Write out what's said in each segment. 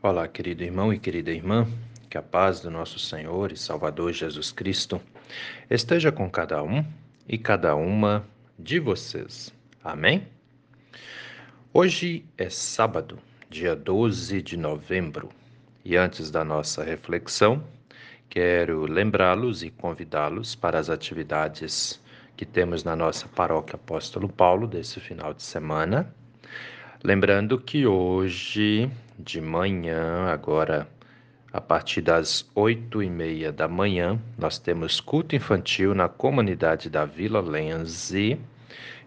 Olá, querido irmão e querida irmã, que a paz do nosso Senhor e Salvador Jesus Cristo esteja com cada um e cada uma de vocês. Amém? Hoje é sábado, dia 12 de novembro, e antes da nossa reflexão, quero lembrá-los e convidá-los para as atividades que temos na nossa paróquia Apóstolo Paulo desse final de semana. Lembrando que hoje de manhã, agora a partir das oito e meia da manhã, nós temos culto infantil na comunidade da Vila Lenze.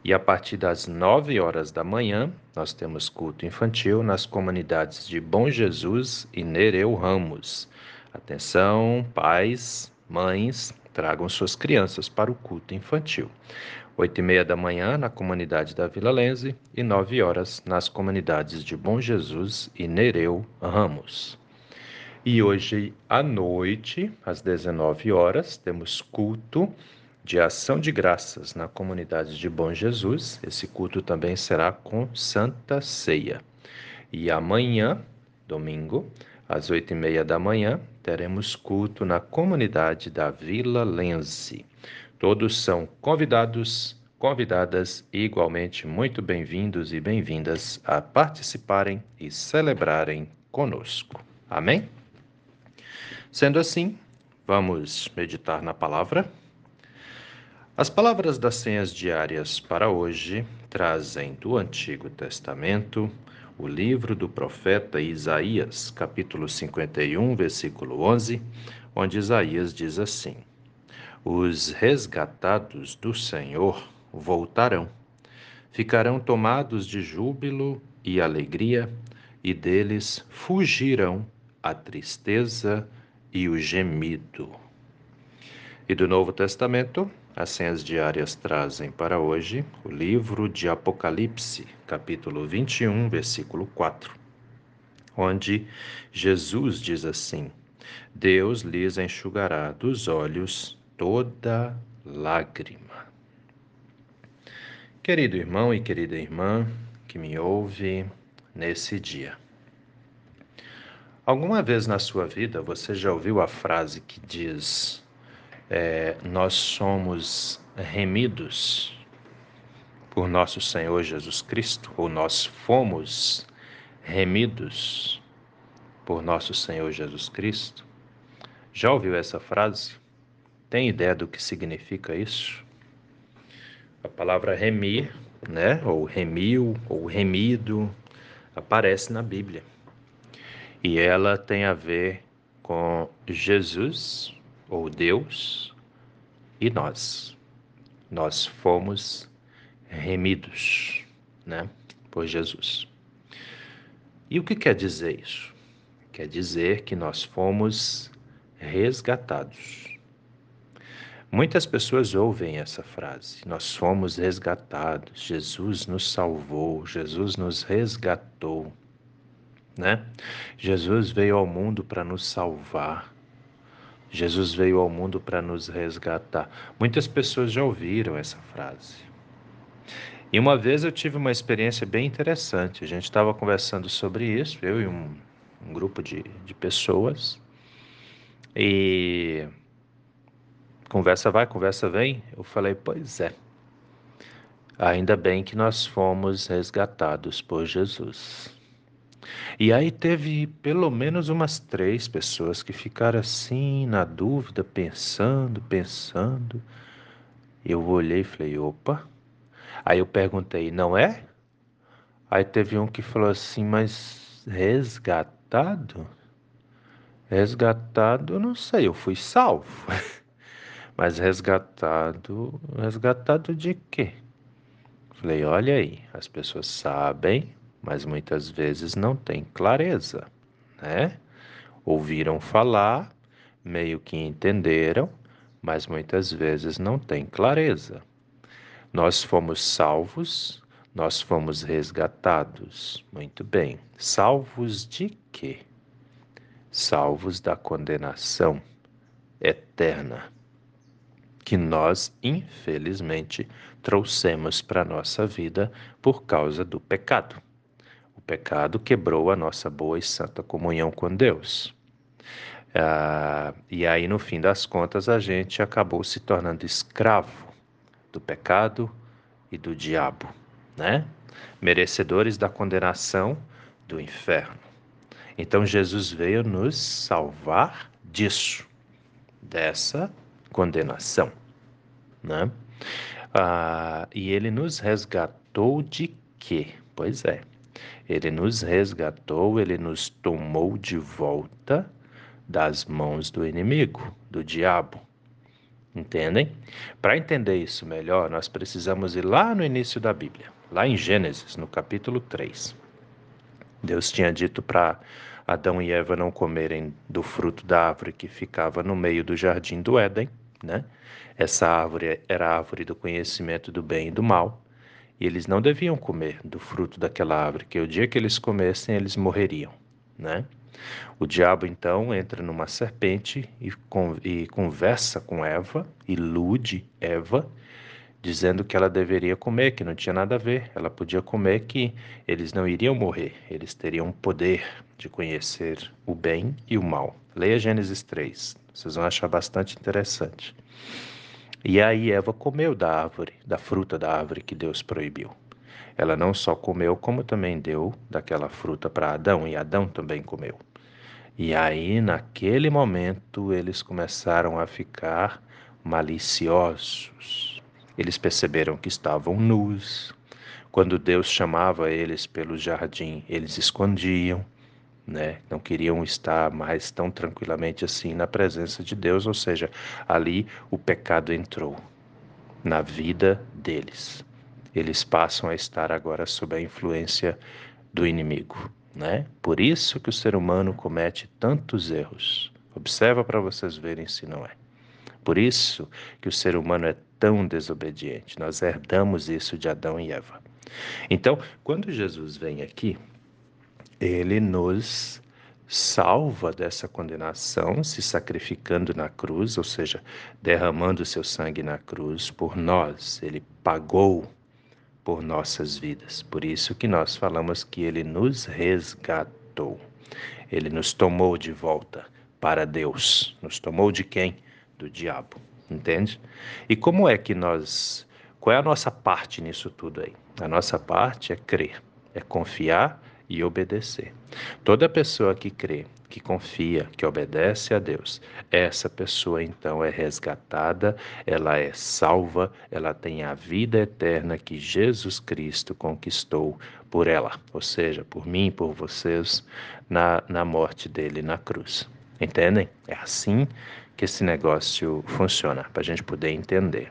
E a partir das nove horas da manhã, nós temos culto infantil nas comunidades de Bom Jesus e Nereu Ramos. Atenção, pais, mães, tragam suas crianças para o culto infantil. Oito e meia da manhã na comunidade da Vila Lenze e nove horas nas comunidades de Bom Jesus e Nereu Ramos. E hoje à noite, às 19 horas, temos culto de ação de graças na comunidade de Bom Jesus. Esse culto também será com Santa Ceia. E amanhã, domingo, às oito e meia da manhã, teremos culto na comunidade da Vila Lense. Todos são convidados, convidadas e igualmente muito bem-vindos e bem-vindas a participarem e celebrarem conosco. Amém? Sendo assim, vamos meditar na palavra. As palavras das senhas diárias para hoje trazem do Antigo Testamento o livro do profeta Isaías, capítulo 51, versículo 11, onde Isaías diz assim: os resgatados do Senhor voltarão, ficarão tomados de júbilo e alegria, e deles fugirão a tristeza e o gemido. E do Novo Testamento, as senhas diárias trazem para hoje o livro de Apocalipse, capítulo 21, versículo 4, onde Jesus diz assim: Deus lhes enxugará dos olhos toda lágrima. Querido irmão e querida irmã que me ouve nesse dia. Alguma vez na sua vida você já ouviu a frase que diz: é, Nós somos remidos por nosso Senhor Jesus Cristo, ou nós fomos remidos por nosso Senhor Jesus Cristo? Já ouviu essa frase? Tem ideia do que significa isso? A palavra remir, né, ou remil, ou remido, aparece na Bíblia. E ela tem a ver com Jesus, ou Deus, e nós. Nós fomos remidos, né, por Jesus. E o que quer dizer isso? Quer dizer que nós fomos resgatados. Muitas pessoas ouvem essa frase: Nós fomos resgatados, Jesus nos salvou, Jesus nos resgatou. Né? Jesus veio ao mundo para nos salvar. Jesus veio ao mundo para nos resgatar. Muitas pessoas já ouviram essa frase. E uma vez eu tive uma experiência bem interessante. A gente estava conversando sobre isso, eu e um, um grupo de, de pessoas. E conversa vai, conversa vem. Eu falei, pois é. Ainda bem que nós fomos resgatados por Jesus. E aí teve pelo menos umas três pessoas que ficaram assim na dúvida, pensando, pensando. Eu olhei e falei, opa. Aí eu perguntei, não é? Aí teve um que falou assim, mas resgatado? Resgatado, eu não sei, eu fui salvo. Mas resgatado, resgatado de quê? Falei, olha aí, as pessoas sabem, mas muitas vezes não têm clareza, né? Ouviram falar, meio que entenderam, mas muitas vezes não têm clareza. Nós fomos salvos, nós fomos resgatados. Muito bem. Salvos de quê? Salvos da condenação eterna que nós, infelizmente, trouxemos para a nossa vida por causa do pecado. O pecado quebrou a nossa boa e santa comunhão com Deus. Ah, e aí, no fim das contas, a gente acabou se tornando escravo do pecado e do diabo, né? Merecedores da condenação do inferno. Então, Jesus veio nos salvar disso, dessa condenação, né? Ah, e ele nos resgatou de quê? Pois é, ele nos resgatou, ele nos tomou de volta das mãos do inimigo, do diabo. Entendem? Para entender isso melhor, nós precisamos ir lá no início da Bíblia, lá em Gênesis, no capítulo 3. Deus tinha dito para Adão e Eva não comerem do fruto da árvore que ficava no meio do jardim do Éden, né? Essa árvore era a árvore do conhecimento do bem e do mal, e eles não deviam comer do fruto daquela árvore, que o dia que eles comessem, eles morreriam, né? O diabo então entra numa serpente e, con e conversa com Eva, ilude Eva, dizendo que ela deveria comer, que não tinha nada a ver, ela podia comer, que eles não iriam morrer, eles teriam poder de conhecer o bem e o mal. Leia Gênesis 3, vocês vão achar bastante interessante. E aí Eva comeu da árvore, da fruta da árvore que Deus proibiu. Ela não só comeu, como também deu daquela fruta para Adão, e Adão também comeu. E aí, naquele momento, eles começaram a ficar maliciosos. Eles perceberam que estavam nus. Quando Deus chamava eles pelo jardim, eles escondiam, né? Não queriam estar mais tão tranquilamente assim na presença de Deus, ou seja, ali o pecado entrou na vida deles. Eles passam a estar agora sob a influência do inimigo né? Por isso que o ser humano comete tantos erros. Observa para vocês verem se não é. Por isso que o ser humano é tão desobediente. Nós herdamos isso de Adão e Eva. Então, quando Jesus vem aqui, ele nos salva dessa condenação, se sacrificando na cruz, ou seja, derramando seu sangue na cruz por nós. Ele pagou por nossas vidas. Por isso que nós falamos que ele nos resgatou. Ele nos tomou de volta para Deus. Nos tomou de quem? Do diabo. Entende? E como é que nós. Qual é a nossa parte nisso tudo aí? A nossa parte é crer, é confiar e obedecer. Toda pessoa que crê que confia, que obedece a Deus, essa pessoa então é resgatada, ela é salva, ela tem a vida eterna que Jesus Cristo conquistou por ela, ou seja, por mim por vocês, na, na morte dele na cruz. Entendem? É assim que esse negócio funciona, para a gente poder entender.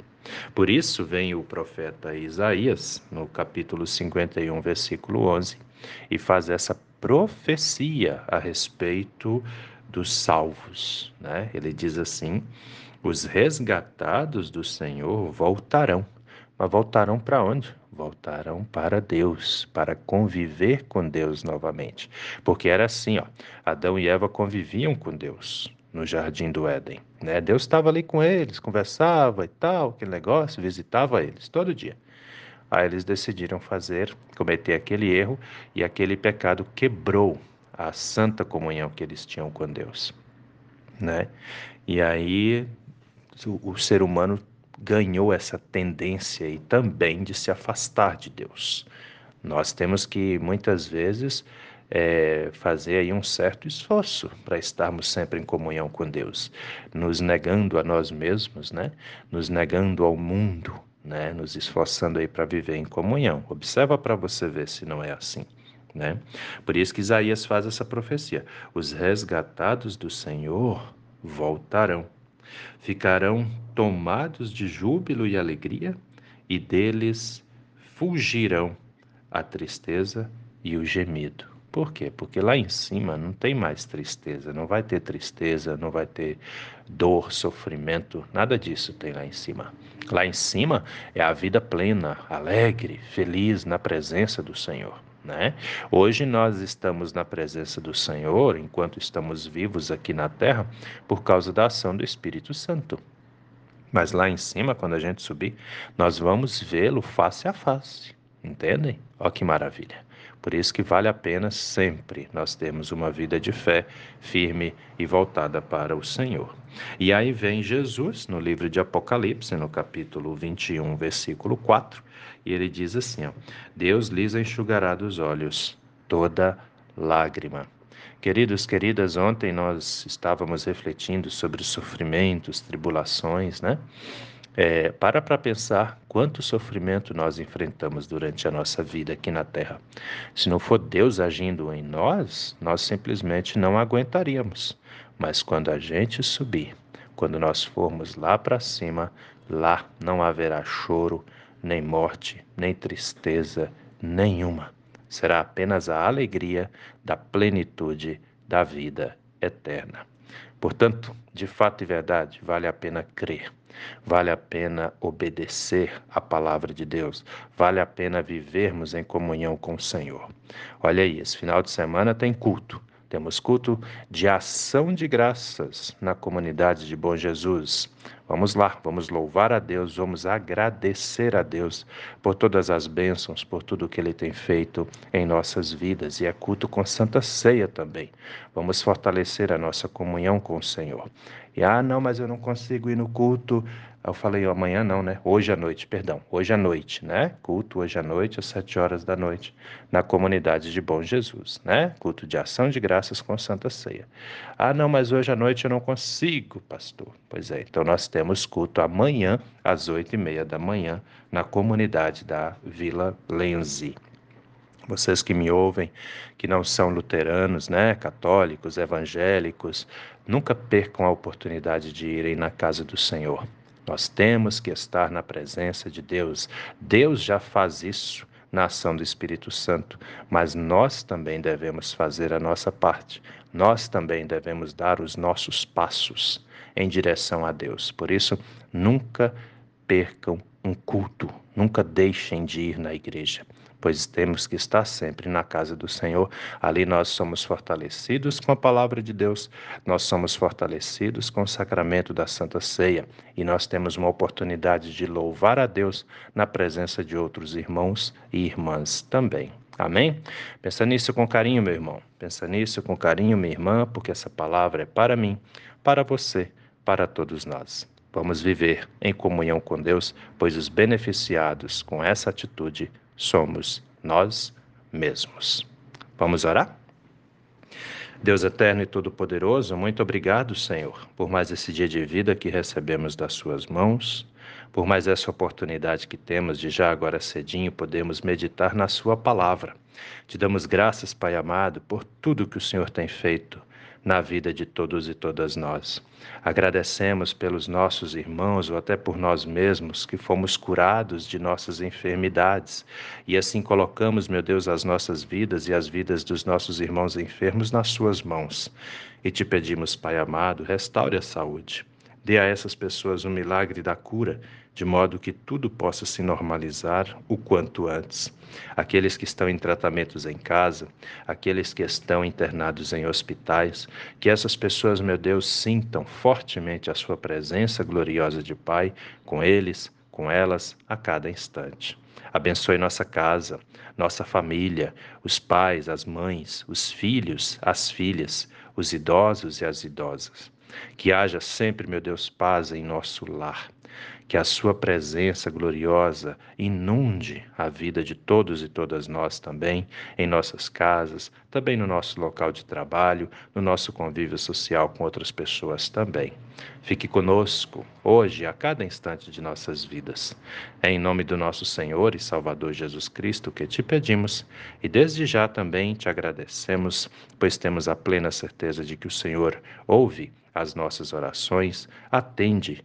Por isso vem o profeta Isaías, no capítulo 51, versículo 11, e faz essa profecia a respeito dos salvos. Né? Ele diz assim: os resgatados do Senhor voltarão. Mas voltarão para onde? Voltarão para Deus, para conviver com Deus novamente. Porque era assim, ó, Adão e Eva conviviam com Deus no jardim do Éden, né? Deus estava ali com eles, conversava e tal, aquele negócio, visitava eles todo dia. Aí eles decidiram fazer, cometer aquele erro e aquele pecado quebrou a santa comunhão que eles tinham com Deus, né? E aí o, o ser humano ganhou essa tendência e também de se afastar de Deus. Nós temos que muitas vezes é, fazer aí um certo esforço para estarmos sempre em comunhão com Deus, nos negando a nós mesmos, né? Nos negando ao mundo, né? Nos esforçando aí para viver em comunhão. Observa para você ver se não é assim. Né? Por isso que Isaías faz essa profecia: os resgatados do Senhor voltarão, ficarão tomados de júbilo e alegria, e deles fugirão a tristeza e o gemido. Por quê? Porque lá em cima não tem mais tristeza, não vai ter tristeza, não vai ter dor, sofrimento, nada disso tem lá em cima. Lá em cima é a vida plena, alegre, feliz na presença do Senhor. Né? Hoje nós estamos na presença do Senhor, enquanto estamos vivos aqui na terra, por causa da ação do Espírito Santo. Mas lá em cima, quando a gente subir, nós vamos vê-lo face a face. Entendem? Olha que maravilha. Por isso que vale a pena sempre nós termos uma vida de fé firme e voltada para o Senhor. E aí vem Jesus no livro de Apocalipse, no capítulo 21, versículo 4, e ele diz assim: ó, Deus lhes enxugará dos olhos toda lágrima. Queridos, queridas, ontem nós estávamos refletindo sobre sofrimentos, tribulações, né? É, para para pensar quanto sofrimento nós enfrentamos durante a nossa vida aqui na Terra. Se não for Deus agindo em nós, nós simplesmente não aguentaríamos. Mas quando a gente subir, quando nós formos lá para cima, lá não haverá choro, nem morte, nem tristeza nenhuma. Será apenas a alegria da plenitude da vida eterna. Portanto, de fato e verdade, vale a pena crer Vale a pena obedecer à palavra de Deus. Vale a pena vivermos em comunhão com o Senhor. Olha aí, esse final de semana tem culto. Temos culto de ação de graças na comunidade de Bom Jesus. Vamos lá, vamos louvar a Deus, vamos agradecer a Deus por todas as bênçãos, por tudo que Ele tem feito em nossas vidas. E é culto com Santa Ceia também. Vamos fortalecer a nossa comunhão com o Senhor. E ah, não, mas eu não consigo ir no culto eu falei, amanhã não, né? Hoje à noite, perdão, hoje à noite, né? Culto hoje à noite, às sete horas da noite, na comunidade de Bom Jesus, né? Culto de ação de graças com Santa Ceia. Ah, não, mas hoje à noite eu não consigo, pastor. Pois é, então nós temos culto amanhã, às oito e meia da manhã, na comunidade da Vila Lenzi vocês que me ouvem, que não são luteranos, né, católicos, evangélicos, nunca percam a oportunidade de irem na casa do Senhor. Nós temos que estar na presença de Deus. Deus já faz isso na ação do Espírito Santo, mas nós também devemos fazer a nossa parte. Nós também devemos dar os nossos passos em direção a Deus. Por isso, nunca percam um culto, nunca deixem de ir na igreja pois temos que estar sempre na casa do Senhor. Ali nós somos fortalecidos com a palavra de Deus, nós somos fortalecidos com o sacramento da Santa Ceia e nós temos uma oportunidade de louvar a Deus na presença de outros irmãos e irmãs também. Amém? Pensa nisso com carinho, meu irmão. Pensa nisso com carinho, minha irmã, porque essa palavra é para mim, para você, para todos nós. Vamos viver em comunhão com Deus, pois os beneficiados com essa atitude somos nós mesmos. Vamos orar? Deus eterno e todo-poderoso, muito obrigado, Senhor, por mais esse dia de vida que recebemos das Suas mãos, por mais essa oportunidade que temos de já agora cedinho podermos meditar na Sua palavra. Te damos graças, Pai amado, por tudo que o Senhor tem feito na vida de todos e todas nós. Agradecemos pelos nossos irmãos ou até por nós mesmos que fomos curados de nossas enfermidades e assim colocamos, meu Deus, as nossas vidas e as vidas dos nossos irmãos enfermos nas Suas mãos. E te pedimos, Pai amado, restaure a saúde. Dê a essas pessoas o milagre da cura de modo que tudo possa se normalizar o quanto antes. Aqueles que estão em tratamentos em casa, aqueles que estão internados em hospitais, que essas pessoas, meu Deus, sintam fortemente a sua presença gloriosa de Pai com eles, com elas, a cada instante. Abençoe nossa casa, nossa família, os pais, as mães, os filhos, as filhas, os idosos e as idosas. Que haja sempre, meu Deus, paz em nosso lar que a Sua presença gloriosa inunde a vida de todos e todas nós também, em nossas casas, também no nosso local de trabalho, no nosso convívio social com outras pessoas também. Fique conosco hoje, a cada instante de nossas vidas. É em nome do nosso Senhor e Salvador Jesus Cristo que te pedimos e desde já também te agradecemos, pois temos a plena certeza de que o Senhor ouve as nossas orações, atende